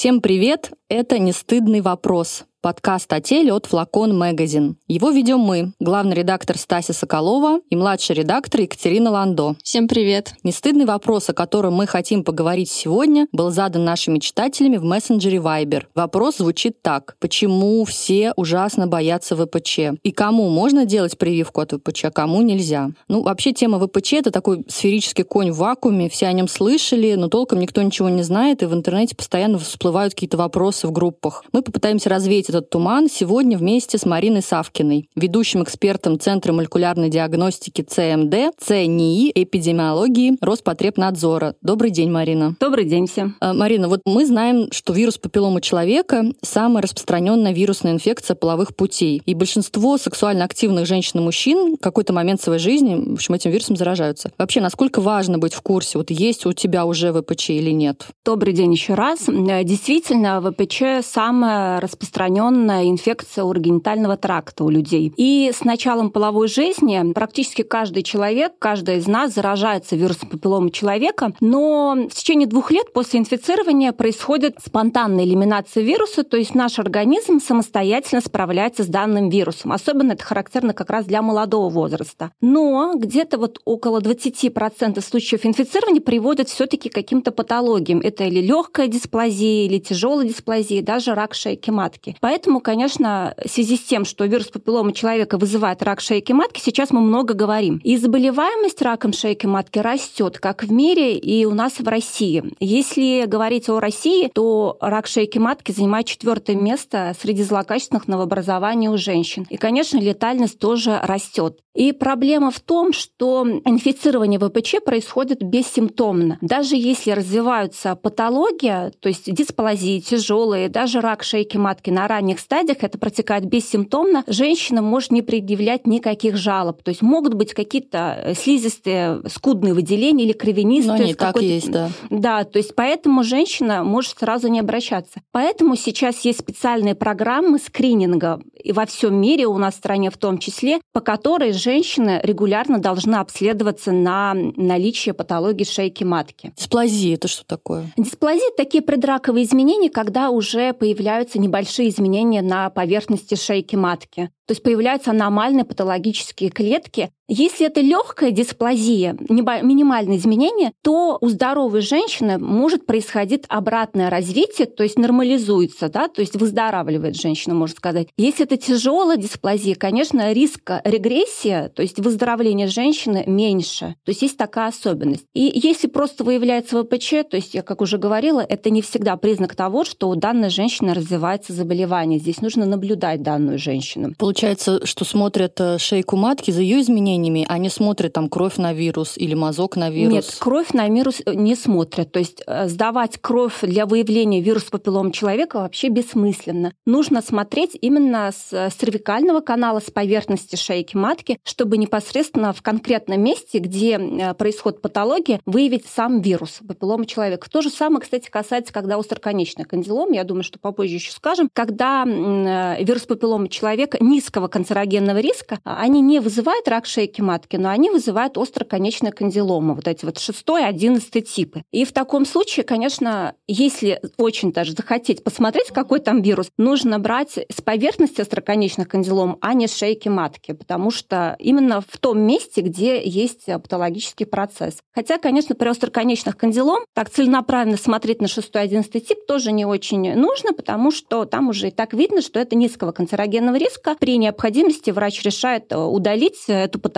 Всем привет! Это «Не стыдный вопрос» подкаст о теле от Флакон Магазин. Его ведем мы, главный редактор Стася Соколова и младший редактор Екатерина Ландо. Всем привет! Нестыдный вопрос, о котором мы хотим поговорить сегодня, был задан нашими читателями в мессенджере Viber. Вопрос звучит так. Почему все ужасно боятся ВПЧ? И кому можно делать прививку от ВПЧ, а кому нельзя? Ну, вообще тема ВПЧ — это такой сферический конь в вакууме, все о нем слышали, но толком никто ничего не знает, и в интернете постоянно всплывают какие-то вопросы в группах. Мы попытаемся развеять этот туман сегодня вместе с Мариной Савкиной, ведущим экспертом Центра молекулярной диагностики ЦМД, ЦНИИ, эпидемиологии, Роспотребнадзора. Добрый день, Марина. Добрый день всем. Э, Марина, вот мы знаем, что вирус папиллома человека – самая распространенная вирусная инфекция половых путей. И большинство сексуально активных женщин и мужчин в какой-то момент своей жизни, в общем, этим вирусом заражаются. Вообще, насколько важно быть в курсе, вот есть у тебя уже ВПЧ или нет? Добрый день еще раз. Э, действительно, ВПЧ самая распространенная распространенная инфекция урогенитального тракта у людей. И с началом половой жизни практически каждый человек, каждая из нас заражается вирусом папиллома человека, но в течение двух лет после инфицирования происходит спонтанная элиминация вируса, то есть наш организм самостоятельно справляется с данным вирусом. Особенно это характерно как раз для молодого возраста. Но где-то вот около 20% случаев инфицирования приводят все-таки к каким-то патологиям. Это или легкая дисплазия, или тяжелая дисплазия, даже рак шейки матки. Поэтому, конечно, в связи с тем, что вирус папиллома человека вызывает рак шейки матки, сейчас мы много говорим. И заболеваемость раком шейки матки растет как в мире и у нас в России. Если говорить о России, то рак шейки матки занимает четвертое место среди злокачественных новообразований у женщин. И, конечно, летальность тоже растет. И проблема в том, что инфицирование ВПЧ происходит бессимптомно. Даже если развиваются патология, то есть дисплазии тяжелые, даже рак шейки матки на ранних стадиях это протекает бессимптомно, женщина может не предъявлять никаких жалоб. То есть могут быть какие-то э, слизистые скудные выделения или кровянистые. Но они так есть, да. Да, то есть поэтому женщина может сразу не обращаться. Поэтому сейчас есть специальные программы скрининга и во всем мире, у нас в стране в том числе, по которой женщина регулярно должна обследоваться на наличие патологии шейки матки. Дисплазия – это что такое? Дисплазия – такие предраковые изменения, когда уже появляются небольшие изменения на поверхности шейки матки. То есть появляются аномальные патологические клетки. Если это легкая дисплазия, минимальные изменения, то у здоровой женщины может происходить обратное развитие, то есть нормализуется, да, то есть выздоравливает женщина, можно сказать. Если это тяжелая дисплазия, конечно, риск регрессии, то есть выздоровления женщины меньше. То есть есть такая особенность. И если просто выявляется ВПЧ, то есть я как уже говорила, это не всегда признак того, что у данной женщины развивается заболевание. Здесь нужно наблюдать данную женщину. Получается, что смотрят э, шейку матки за ее изменениями, а не смотрят там кровь на вирус или мазок на вирус? Нет, кровь на вирус э, не смотрят. То есть э, сдавать кровь для выявления вируса папиллома человека вообще бессмысленно. Нужно смотреть именно с cervicального канала, с поверхности шейки матки, чтобы непосредственно в конкретном месте, где происходит патология, выявить сам вирус папиллома человека. То же самое, кстати, касается, когда остроконечный кандилом, я думаю, что попозже еще скажем, когда вирус папиллома человека низко низкого канцерогенного риска, а они не вызывают рак шейки матки, но они вызывают остроконечную кандилому, вот эти вот 6-11 типы. И в таком случае, конечно, если очень даже захотеть посмотреть, какой там вирус, нужно брать с поверхности остроконечных кандилом, а не с шейки матки, потому что именно в том месте, где есть патологический процесс. Хотя, конечно, при остроконечных кандилом так целенаправленно смотреть на 6-11 тип тоже не очень нужно, потому что там уже и так видно, что это низкого канцерогенного риска. При необходимости врач решает э, удалить эту патологию,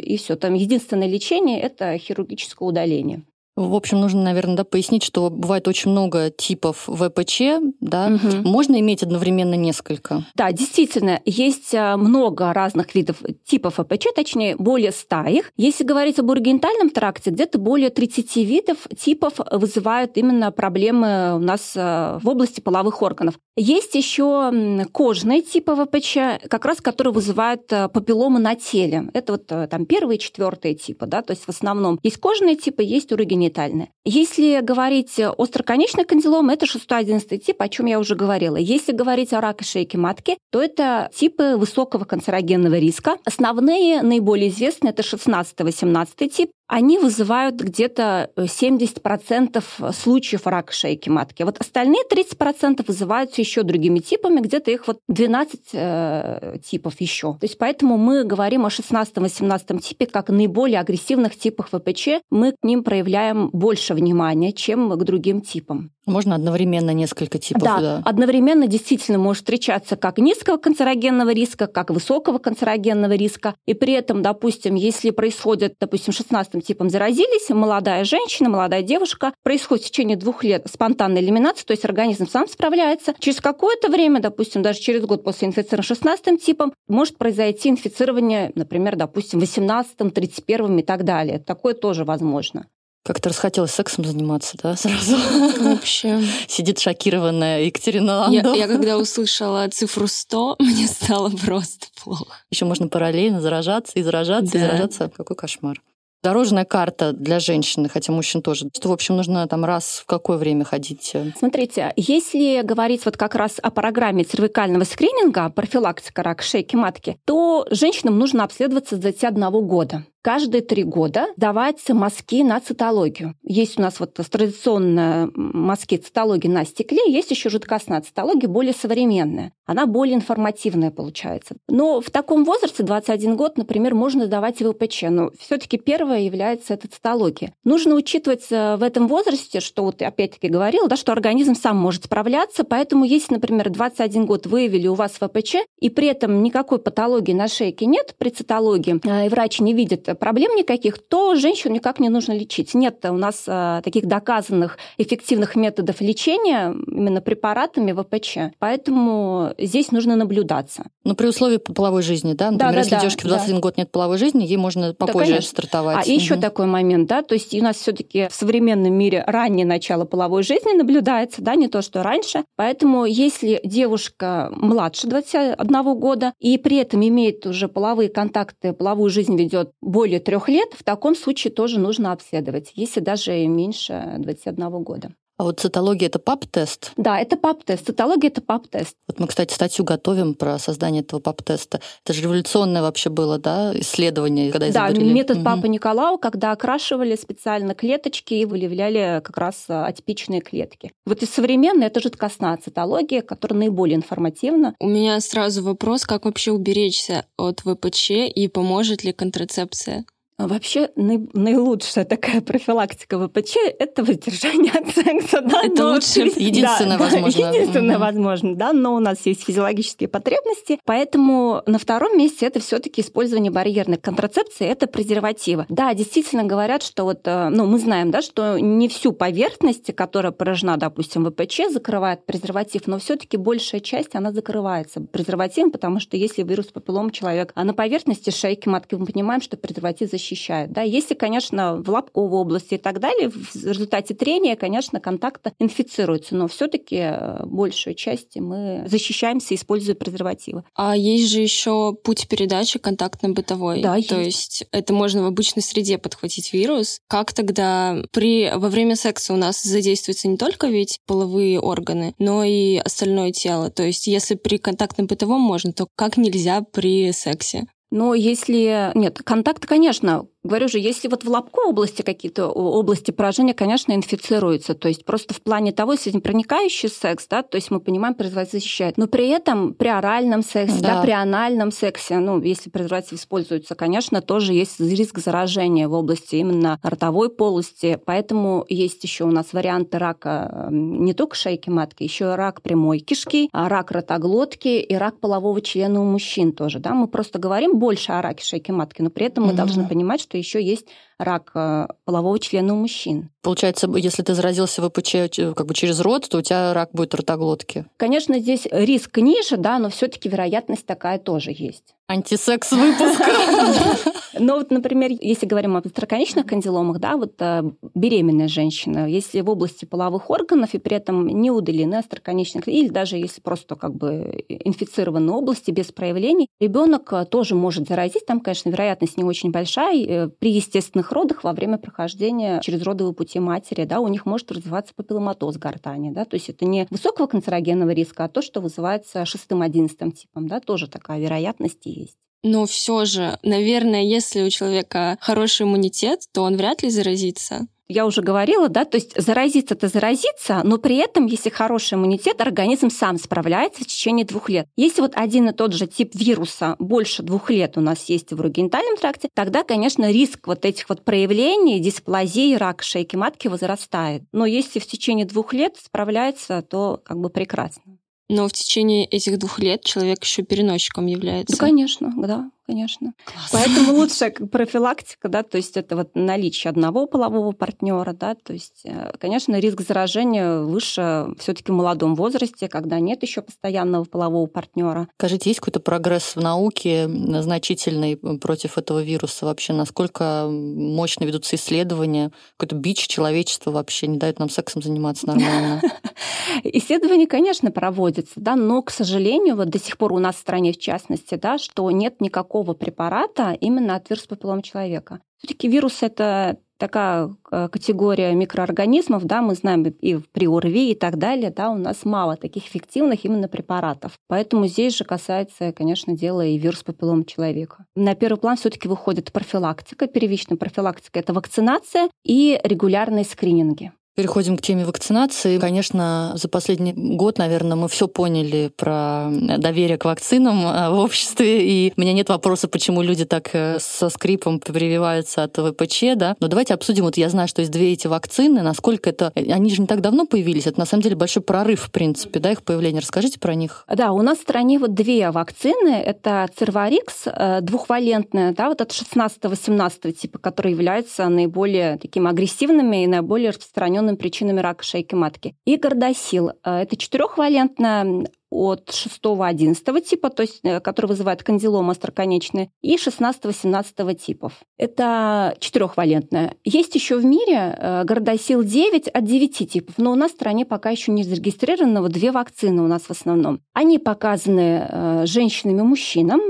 и все. Там единственное лечение – это хирургическое удаление. В общем, нужно, наверное, да, пояснить, что бывает очень много типов ВПЧ, да, угу. можно иметь одновременно несколько. Да, действительно, есть э, много разных видов типов ВПЧ, точнее, более 100 их. Если говорить об ургентальном тракте, где-то более 30 видов типов вызывают именно проблемы у нас э, в области половых органов. Есть еще кожные типы ВПЧ, как раз которые вызывают э, папилломы на теле. Это вот там первые и четвертые типы, да, то есть в основном есть кожные типы, есть урогенитальные генитальная. Если говорить остроконечный кандилом, это 6-11 тип, о чем я уже говорила. Если говорить о раке шейки матки, то это типы высокого канцерогенного риска. Основные, наиболее известные, это 16-18 тип, они вызывают где-то 70% случаев рака шейки матки. Вот остальные 30% вызываются еще другими типами, где-то их вот 12 э, типов еще. То есть поэтому мы говорим о 16-18 типе как наиболее агрессивных типах ВПЧ. Мы к ним проявляем больше внимания, чем к другим типам. Можно одновременно несколько типов. Да, да, одновременно действительно может встречаться как низкого канцерогенного риска, как высокого канцерогенного риска. И при этом, допустим, если происходит, допустим, 16 типом заразились, молодая женщина, молодая девушка, происходит в течение двух лет спонтанная элиминация, то есть организм сам справляется. Через какое-то время, допустим, даже через год после инфицирования 16 типом, может произойти инфицирование, например, допустим, 18, 31 и так далее. Такое тоже возможно. Как-то расхотелось сексом заниматься, да, сразу? Вообще. Сидит шокированная Екатерина Ландо. Я, я когда услышала цифру 100, мне стало просто плохо. Еще можно параллельно заражаться и заражаться, да. и заражаться. Какой кошмар. Дорожная карта для женщины, хотя мужчин тоже. Что, в общем, нужно там раз в какое время ходить? Смотрите, если говорить вот как раз о программе цервикального скрининга, профилактика рака шейки матки, то женщинам нужно обследоваться с 21 года каждые три года давать мазки на цитологию. Есть у нас вот традиционная мазки цитологии на стекле, есть еще жидкостная цитология, более современная. Она более информативная получается. Но в таком возрасте, 21 год, например, можно давать ВПЧ, но все таки первое является это цитология. Нужно учитывать э, в этом возрасте, что вот опять-таки говорила, да, что организм сам может справляться, поэтому если, например, 21 год выявили у вас ВПЧ, и при этом никакой патологии на шейке нет при цитологии, э, и врач не видит проблем никаких, то женщину никак не нужно лечить. Нет у нас а, таких доказанных эффективных методов лечения именно препаратами ВПЧ. Поэтому здесь нужно наблюдаться. Но при условии половой жизни, да? Например, да, да, если да, девушке в 21 да. год нет половой жизни, ей можно попозже да, стартовать. А угу. еще такой момент, да, то есть у нас все-таки в современном мире раннее начало половой жизни наблюдается, да, не то, что раньше. Поэтому если девушка младше 21 года и при этом имеет уже половые контакты, половую жизнь ведет более трех лет, в таком случае тоже нужно обследовать, если даже меньше 21 года. А вот цитология — это ПАП-тест? Да, это ПАП-тест. Цитология — это ПАП-тест. Вот мы, кстати, статью готовим про создание этого ПАП-теста. Это же революционное вообще было, да, исследование, когда Да, изобрели. метод угу. Папаниколау, когда окрашивали специально клеточки и выявляли как раз а, атипичные клетки. Вот и современная — это жидкостная цитология, которая наиболее информативна. У меня сразу вопрос, как вообще уберечься от ВПЧ и поможет ли контрацепция? А вообще наилучшая такая профилактика ВПЧ – это воздержание от секса. Да? Это но, лучше, единственное да, возможно. Да, единственное угу. возможно, да, но у нас есть физиологические потребности, поэтому на втором месте это все таки использование барьерной контрацепции, это презервативы. Да, действительно говорят, что вот, э, ну, мы знаем, да, что не всю поверхность, которая поражена, допустим, ВПЧ, закрывает презерватив, но все таки большая часть, она закрывается презервативом, потому что если вирус папиллом человек, а на поверхности шейки матки мы понимаем, что презерватив защищает защищает. Да, если, конечно, в лобковой области и так далее, в результате трения, конечно, контакта инфицируется, но все-таки э, большую часть мы защищаемся, используя презервативы. А есть же еще путь передачи контактно-бытовой. Да, То есть. есть это можно в обычной среде подхватить вирус. Как тогда при во время секса у нас задействуются не только ведь половые органы, но и остальное тело. То есть если при контактном бытовом можно, то как нельзя при сексе? Но если... Нет, контакт, конечно, Говорю же, если вот в лобковой области какие-то области поражения, конечно, инфицируются. То есть просто в плане того, если не проникающий секс, да, то есть мы понимаем, презерватив защищает. Но при этом при оральном сексе, да. Да, при анальном сексе, ну, если презерватив используется, конечно, тоже есть риск заражения в области именно ротовой полости. Поэтому есть еще у нас варианты рака эм, не только шейки матки, еще рак прямой кишки, а рак ротоглотки и рак полового члена у мужчин тоже. Да? Мы просто говорим больше о раке шейки матки, но при этом мы mm-hmm. должны понимать, что еще есть рак э, полового члена у мужчин. Получается, если ты заразился ВПЧ как бы через рот, то у тебя рак будет ротоглотки. Конечно, здесь риск ниже, да, но все-таки вероятность такая тоже есть. Антисекс выпуск. Но вот, например, если говорим об остроконечных кандиломах, да, вот э, беременная женщина, если в области половых органов и при этом не удалены остроконечные, или даже если просто как бы инфицированы области без проявлений, ребенок э, тоже может заразить. Там, конечно, вероятность не очень большая. Э, при естественных родах во время прохождения через родовые пути матери, да, у них может развиваться папилломатоз гортани, да, то есть это не высокого канцерогенного риска, а то, что вызывается шестым, одиннадцатым типом, да, тоже такая вероятность есть. Но все же, наверное, если у человека хороший иммунитет, то он вряд ли заразится я уже говорила, да, то есть заразиться это заразиться, но при этом, если хороший иммунитет, организм сам справляется в течение двух лет. Если вот один и тот же тип вируса больше двух лет у нас есть в урогенитальном тракте, тогда, конечно, риск вот этих вот проявлений, дисплазии, рака шейки матки возрастает. Но если в течение двух лет справляется, то как бы прекрасно. Но в течение этих двух лет человек еще переносчиком является. Ну, конечно, да конечно. Класс. Поэтому лучшая профилактика, да, то есть это вот наличие одного полового партнера, да, то есть, э, конечно, риск заражения выше все-таки в молодом возрасте, когда нет еще постоянного полового партнера. Скажите, есть какой-то прогресс в науке значительный против этого вируса вообще? Насколько мощно ведутся исследования? Какой-то бич человечества вообще не дает нам сексом заниматься нормально? Исследования, конечно, проводятся, да, но, к сожалению, вот до сих пор у нас в стране, в частности, да, что нет никакого такого препарата именно от вируса папиллома человека. Все-таки вирус это такая э, категория микроорганизмов, да, мы знаем и при ОРВИ и так далее, да, у нас мало таких эффективных именно препаратов. Поэтому здесь же касается, конечно, дела и вирус папиллома человека. На первый план все таки выходит профилактика, первичная профилактика – это вакцинация и регулярные скрининги. Переходим к теме вакцинации. Конечно, за последний год, наверное, мы все поняли про доверие к вакцинам э, в обществе, и у меня нет вопроса, почему люди так э, со скрипом прививаются от ВПЧ, да. Но давайте обсудим, вот я знаю, что есть две эти вакцины, насколько это... Они же не так давно появились, это на самом деле большой прорыв, в принципе, да, их появление. Расскажите про них. Да, у нас в стране вот две вакцины. Это Церварикс, э, двухвалентная, да, вот от 16-18 типа, которые являются наиболее такими агрессивными и наиболее распространенными причинами рака шейки матки. И гордосил – это четырехвалентная от 6-11 типа, то есть, э, который вызывает кандилом остроконечные, и 16-17 типов. Это четырехвалентная. Есть еще в мире э, городосил 9 от 9 типов, но у нас в стране пока еще не зарегистрировано две вакцины у нас в основном. Они показаны э, женщинам и мужчинам.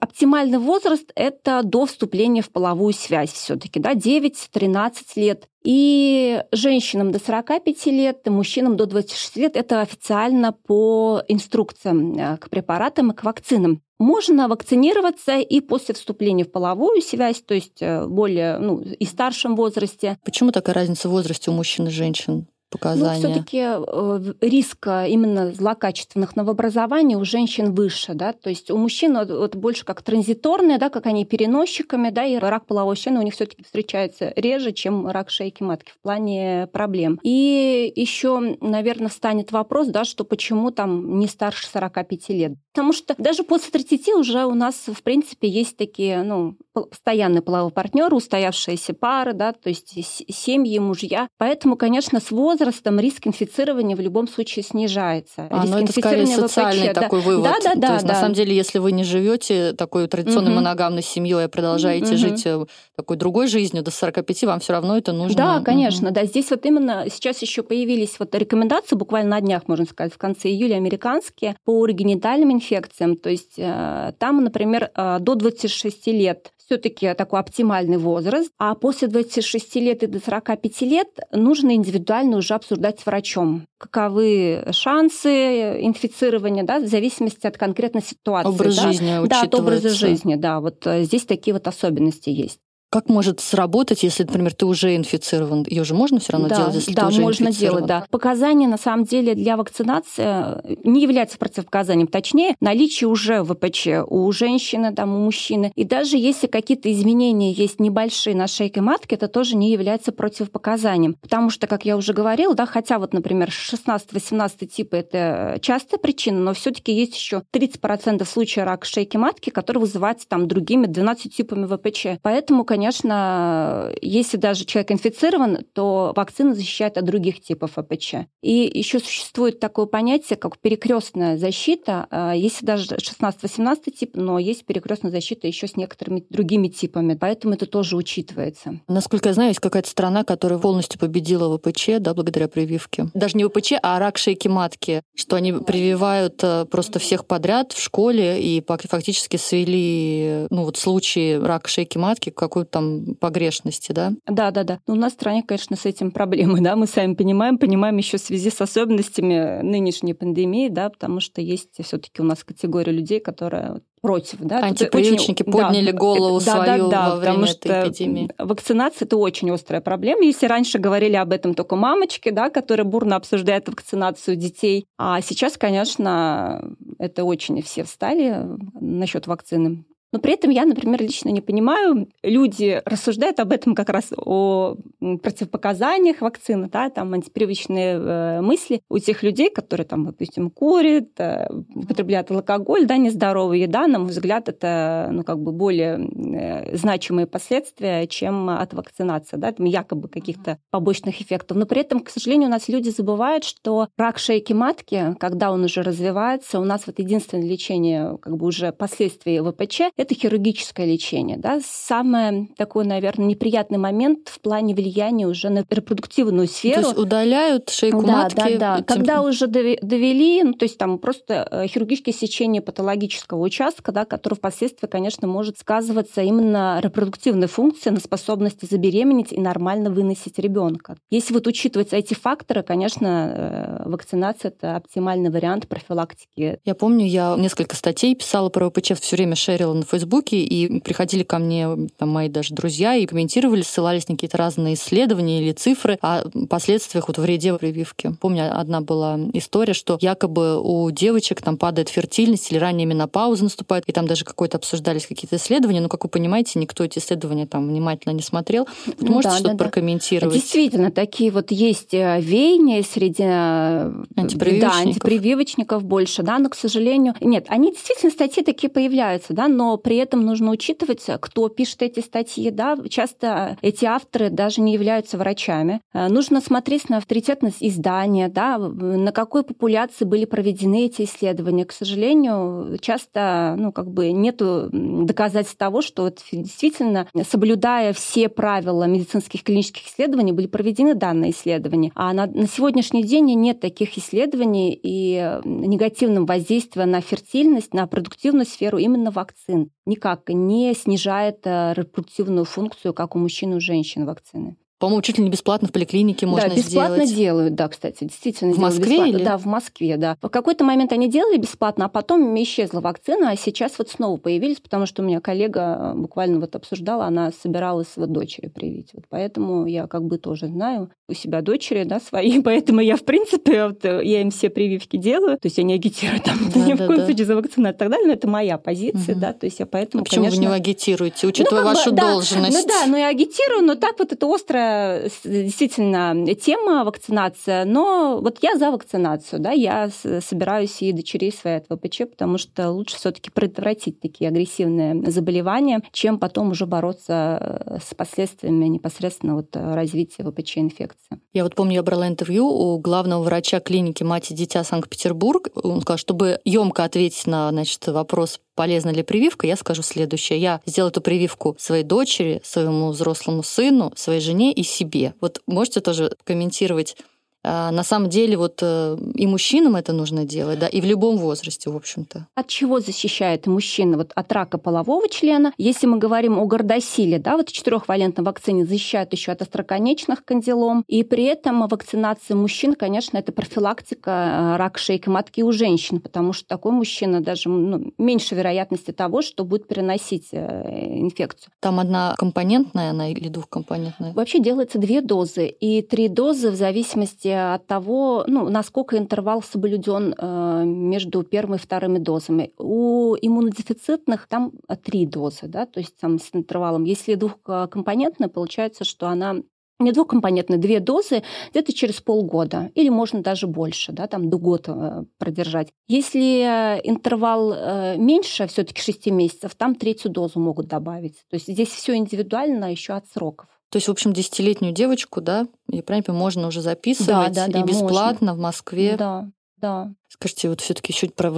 Оптимальный возраст – это до вступления в половую связь все-таки, да, 9-13 лет. И женщинам до 45 лет, и мужчинам до 26 лет это официально по инструкциям э, к препаратам и к вакцинам. Можно вакцинироваться и после вступления в половую связь, то есть э, более ну, и старшем возрасте. Почему такая разница в возрасте у мужчин и женщин? Показания? Ну, все-таки э, риск именно злокачественных новообразований у женщин выше, да, то есть у мужчин вот больше как транзиторные, да, как они переносчиками, да, и рак половой члены у них все-таки встречается реже, чем рак шейки матки в плане проблем. И еще, наверное, встанет вопрос, да, что почему там не старше 45 лет. Потому что даже после 30 уже у нас, в принципе, есть такие, ну, постоянные половые партнеры, устоявшиеся пары, да, то есть семьи, мужья. Поэтому, конечно, с возрастом риск инфицирования в любом случае снижается. А, риск ну это скорее социальный ВПЧ, такой да. вывод. Да, да, да. То есть, да. на самом деле, если вы не живете такой традиционной угу. моногамной семьей, а продолжаете угу. жить э, такой другой жизнью до 45, вам все равно это нужно. Да, конечно, угу. да. Здесь вот именно сейчас еще появились вот рекомендации, буквально на днях, можно сказать, в конце июля американские по урогенитальным инфекциям. То есть э, там, например, э, до 26 лет все-таки такой оптимальный возраст, а после 26 лет и до 45 лет нужно индивидуально уже обсуждать с врачом, каковы шансы инфицирования, да, в зависимости от конкретной ситуации. Образ да. жизни Да, от образа жизни, да. Вот э, здесь такие вот особенности есть. Как может сработать, если, например, ты уже инфицирован? Ее же можно все равно да, делать, если да, ты уже можно делать, да. Показания, на самом деле, для вакцинации не являются противопоказанием. Точнее, наличие уже ВПЧ у женщины, там, у мужчины. И даже если какие-то изменения есть небольшие на шейке матки, это тоже не является противопоказанием. Потому что, как я уже говорила, да, хотя вот, например, 16-18 типа это частая причина, но все таки есть еще 30% случаев рака шейки матки, который вызывается там другими 12 типами ВПЧ. Поэтому, конечно, конечно, если даже человек инфицирован, то вакцина защищает от других типов АПЧ. И еще существует такое понятие, как перекрестная защита. А, если даже 16-18 тип, но есть перекрестная защита еще с некоторыми другими типами. Поэтому это тоже учитывается. Насколько я знаю, есть какая-то страна, которая полностью победила ВПЧ, да, благодаря прививке. Даже не ВПЧ, а рак шейки матки, что они прививают э, просто всех подряд в школе и фактически свели ну, вот случаи рака шейки матки к какой ну, там, погрешности, да? Да, да, да. Но у нас в стране, конечно, с этим проблемы, да, мы сами понимаем, понимаем еще в связи с особенностями нынешней пандемии, да, потому что есть все-таки у нас категория людей, которые против. Да? Антипрививочники очень... подняли да, голову да, свою да, да, во время этой что эпидемии. Вакцинация – это очень острая проблема. Если раньше говорили об этом только мамочки, да, которые бурно обсуждают вакцинацию детей, а сейчас, конечно, это очень все встали насчет вакцины. Но при этом я, например, лично не понимаю, люди рассуждают об этом как раз о противопоказаниях вакцины, да, там антипривычные э, мысли у тех людей, которые там, допустим, курят, э, употребляют алкоголь, да, нездоровая еда, на мой взгляд, это, ну, как бы более э, значимые последствия, чем от вакцинации, да, там якобы каких-то побочных эффектов. Но при этом, к сожалению, у нас люди забывают, что рак шейки матки, когда он уже развивается, у нас вот единственное лечение, как бы уже последствия ВПЧ, это хирургическое лечение. Да? Самый такой, наверное, неприятный момент в плане влияния уже на репродуктивную сферу. То есть удаляют шейку да, матки? Да, да, да. Когда уже довели, ну, то есть там просто э, хирургическое сечение патологического участка, да, который впоследствии, конечно, может сказываться именно репродуктивной функции на способности забеременеть и нормально выносить ребенка. Если вот учитывать эти факторы, конечно, э, вакцинация – это оптимальный вариант профилактики. Я помню, я несколько статей писала про ВПЧ, все время шерила на Фейсбуке, и приходили ко мне там, мои даже друзья и комментировали, ссылались на какие-то разные исследования или цифры о последствиях вот вреде прививки. Помню, одна была история, что якобы у девочек там падает фертильность или ранняя менопауза наступает, и там даже какое-то обсуждались какие-то исследования, но, как вы понимаете, никто эти исследования там внимательно не смотрел. Вот ну, можете да, что-то да, прокомментировать? Действительно, такие вот есть э, веяния среди э, антипрививочников. Да, антипрививочников больше, да, но, к сожалению, нет, они действительно статьи такие появляются, да, но при этом нужно учитывать, кто пишет эти статьи. Да? Часто эти авторы даже не являются врачами. Нужно смотреть на авторитетность издания, да, на какой популяции были проведены эти исследования. К сожалению, часто ну, как бы нет доказательств того, что вот действительно, соблюдая все правила медицинских клинических исследований, были проведены данные исследования. А на, на сегодняшний день нет таких исследований и негативного воздействия на фертильность, на продуктивную сферу именно вакцин никак не снижает э, репродуктивную функцию, как у мужчин и у женщин вакцины. По-моему, чуть ли не бесплатно в поликлинике можно сделать. Да, бесплатно сделать. делают, да, кстати, действительно. В Москве или? Да, в Москве, да. В какой-то момент они делали бесплатно, а потом исчезла вакцина, а сейчас вот снова появились, потому что у меня коллега э, буквально вот обсуждала, она собиралась вот дочери привить. Вот поэтому я как бы тоже знаю у себя дочери, да, свои, поэтому я, в принципе, вот, э, я им все прививки делаю, то есть я не агитирую там да, ни да, в коем да. случае за вакцинацию и так далее, но это моя позиция, угу. да, то есть я поэтому, а почему конечно... вы не агитируете, учитывая ну, вашу да, должность? Ну да, ну я агитирую, но так вот это острая действительно тема вакцинация, но вот я за вакцинацию, да, я собираюсь и дочерей своей от ВПЧ, потому что лучше все таки предотвратить такие агрессивные заболевания, чем потом уже бороться э, с последствиями непосредственно вот развития ВПЧ-инфекции. Я вот помню, я брала интервью у главного врача клиники «Мать и дитя Санкт-Петербург». Он сказал, чтобы емко ответить на значит, вопрос, полезна ли прививка, я скажу следующее. Я сделала эту прививку своей дочери, своему взрослому сыну, своей жене и себе. Вот можете тоже комментировать на самом деле вот э, и мужчинам это нужно делать, да, и в любом возрасте, в общем-то. От чего защищает мужчина? Вот от рака полового члена. Если мы говорим о гордосиле, да, вот четырехвалентной вакцине защищает еще от остроконечных кандилом. И при этом вакцинация мужчин, конечно, это профилактика э, рака шейки матки у женщин, потому что такой мужчина даже ну, меньше вероятности того, что будет переносить э, инфекцию. Там одна компонентная она или двухкомпонентная? Вообще делается две дозы, и три дозы в зависимости от того, ну, насколько интервал соблюден э, между первыми и вторыми дозами. У иммунодефицитных там три дозы, да, то есть там с интервалом. Если двухкомпонентная, получается, что она не двухкомпонентные, две дозы где-то через полгода, или можно даже больше, да, там до года э, продержать. Если интервал э, меньше, все-таки 6 месяцев, там третью дозу могут добавить. То есть здесь все индивидуально еще от сроков. То есть, в общем, десятилетнюю девочку, да, я правильно понимаю, можно уже записывать да, да, да, и бесплатно можно. в Москве. Да, да. Скажите, вот все-таки чуть про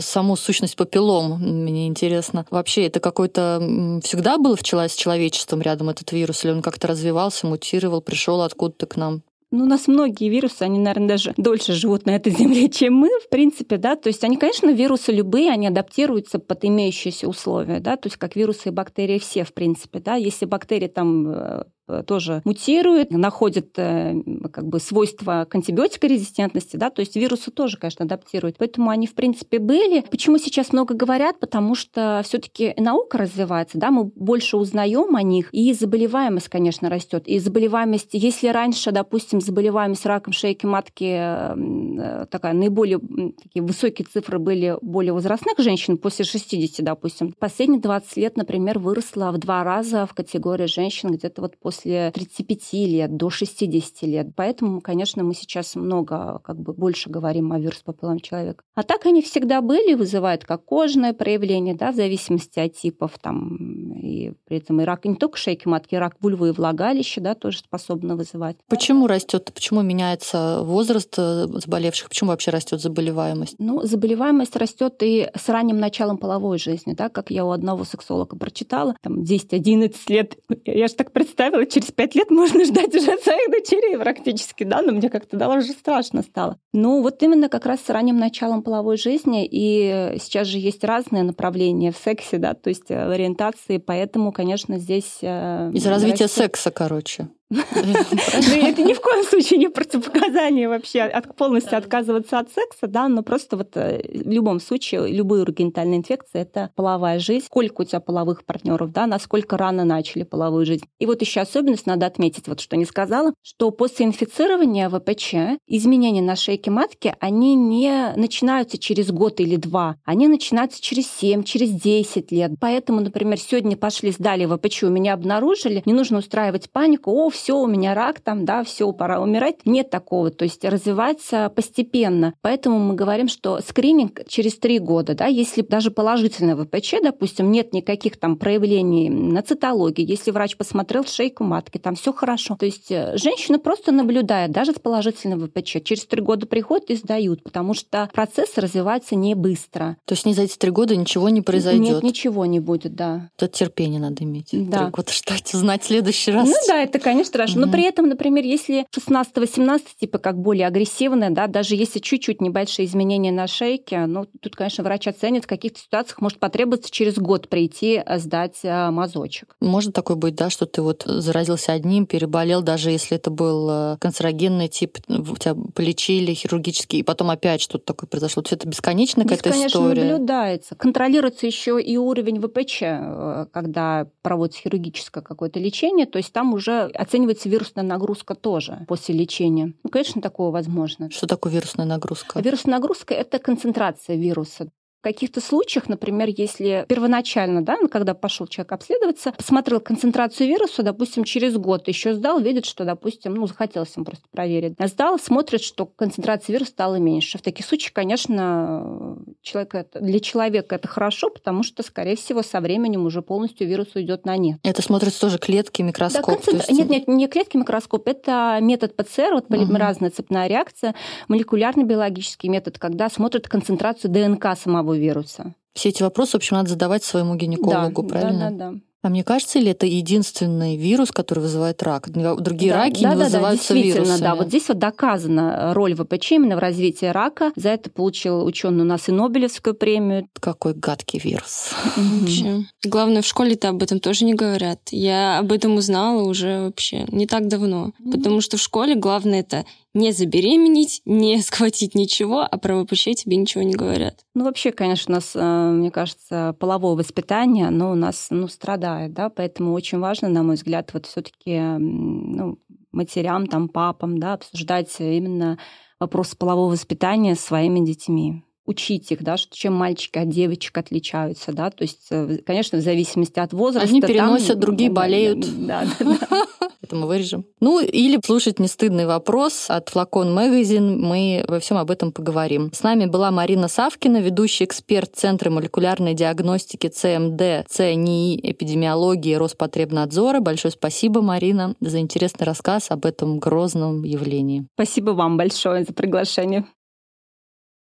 саму сущность папиллом мне интересно. Вообще, это какой-то всегда был в с человечеством рядом этот вирус, или он как-то развивался, мутировал, пришел откуда-то к нам? Ну, у нас многие вирусы, они, наверное, даже дольше живут на этой земле, чем мы, в принципе, да. То есть они, конечно, вирусы любые, они адаптируются под имеющиеся условия, да, то есть как вирусы и бактерии все, в принципе, да. Если бактерии там э, тоже мутирует, находит э, как бы свойства к антибиотикорезистентности, да, то есть вирусы тоже, конечно, адаптируют. Поэтому они, в принципе, были. Почему сейчас много говорят? Потому что все таки наука развивается, да, мы больше узнаем о них, и заболеваемость, конечно, растет. И заболеваемость, если раньше, допустим, заболеваемость раком шейки матки э, такая наиболее такие высокие цифры были более возрастных женщин после 60, допустим, последние 20 лет, например, выросла в два раза в категории женщин где-то вот после после 35 лет до 60 лет. Поэтому, конечно, мы сейчас много, как бы больше говорим о вирус папиллом человека. А так они всегда были, вызывают как кожное проявление, да, в зависимости от типов, там, и при этом и рак, не только шейки матки, рак вульвы и влагалища, да, тоже способны вызывать. Почему растет, почему меняется возраст э, заболевших, почему вообще растет заболеваемость? Ну, заболеваемость растет и с ранним началом половой жизни, да, как я у одного сексолога прочитала, там 10-11 лет, я же так представила, через пять лет можно ждать уже своих дочерей практически, да, но мне как-то даже страшно стало. Ну, вот именно как раз с ранним началом половой жизни, и сейчас же есть разные направления в сексе, да, то есть э, в ориентации, поэтому, конечно, здесь... Э, Из развития секса, короче. Ну, это ни в коем случае не противопоказание вообще полностью отказываться от секса, да, но просто вот э, в любом случае любые урогенитальные инфекции — это половая жизнь. Сколько у тебя половых партнеров, да, насколько рано начали половую жизнь. И вот еще особенность надо отметить, вот что не сказала, что после инфицирования ВПЧ изменения на шейке матки, они не начинаются через год или два, они начинаются через 7, через 10 лет. Поэтому, например, сегодня пошли, сдали ВПЧ, у меня обнаружили, не нужно устраивать панику, о, все, у меня рак, там, да, все, пора умирать. Нет такого. То есть развивается постепенно. Поэтому мы говорим, что скрининг через три года, да, если даже положительное ВПЧ, допустим, нет никаких там проявлений на цитологии, если врач посмотрел шейку матки, там все хорошо. То есть э, женщина просто наблюдает, даже с положительным ВПЧ. Через три года приходят и сдают, потому что процесс развивается не быстро. То есть не за эти три года ничего не произойдет? Нет, ничего не будет, да. Тут терпение надо иметь. Да. Три года ждать, знать в следующий раз. Ну да, это, конечно, страшно. Угу. Но при этом, например, если 16-18, типа как более агрессивная, да, даже если чуть-чуть небольшие изменения на шейке, ну, тут, конечно, врач оценит, в каких-то ситуациях может потребоваться через год прийти э, сдать э, мазочек. Может такое быть, да, что ты вот заразился одним, переболел, даже если это был э, канцерогенный тип, у тебя полечили хирургически, и потом опять что-то такое произошло. То есть это бесконечная какая-то история. наблюдается. Контролируется еще и уровень ВПЧ, когда проводится хирургическое какое-то лечение, то есть там уже оценивается оценивается вирусная нагрузка тоже после лечения. Ну, конечно, такое возможно. Что такое вирусная нагрузка? Вирусная нагрузка — это концентрация вируса. В каких-то случаях, например, если первоначально, да, ну, когда пошел человек обследоваться, посмотрел концентрацию вируса, допустим, через год еще сдал, видит, что, допустим, ну, захотелось ему просто проверить. Сдал, смотрит, что концентрация вируса стала меньше. В таких случаях, конечно, человек это, для человека это хорошо, потому что, скорее всего, со временем уже полностью вирус уйдет на нет. Это смотрится тоже клетки, микроскоп? Да, концентр... есть... Нет, нет, не клетки, микроскоп. Это метод ПЦР, вот полимеразная угу. цепная реакция, молекулярный биологический метод, когда смотрят концентрацию ДНК самого самого вируса. Все эти вопросы, в общем, надо задавать своему гинекологу, да, правильно? Да, да, да. А мне кажется, ли это единственный вирус, который вызывает рак? Другие да, раки да, не да, вызываются да, действительно, вирусами. да. Вот здесь вот доказана роль ВПЧ именно в развитии рака. За это получил ученый у нас и Нобелевскую премию. Какой гадкий вирус. Вообще. Главное, в школе-то об этом тоже не говорят. Я об этом узнала уже вообще не так давно. Потому что в школе главное это не забеременеть, не схватить ничего, а про ВПЧ тебе ничего не говорят. Ну, вообще, конечно, у нас, э, мне кажется, половое воспитание, оно у нас ну, страдает, да, поэтому очень важно, на мой взгляд, вот все таки ну, матерям, там, папам, да, обсуждать именно вопрос полового воспитания своими детьми учить их, да, что чем мальчики от девочек отличаются, да, то есть, э, конечно, в зависимости от возраста. Они переносят, там, другие да, болеют. Да, да, да. Это мы вырежем. Ну, или слушать нестыдный вопрос от Флакон Магазин. Мы во всем об этом поговорим. С нами была Марина Савкина, ведущий эксперт Центра молекулярной диагностики ЦМД, ЦНИ, эпидемиологии Роспотребнадзора. Большое спасибо, Марина, за интересный рассказ об этом грозном явлении. Спасибо вам большое за приглашение.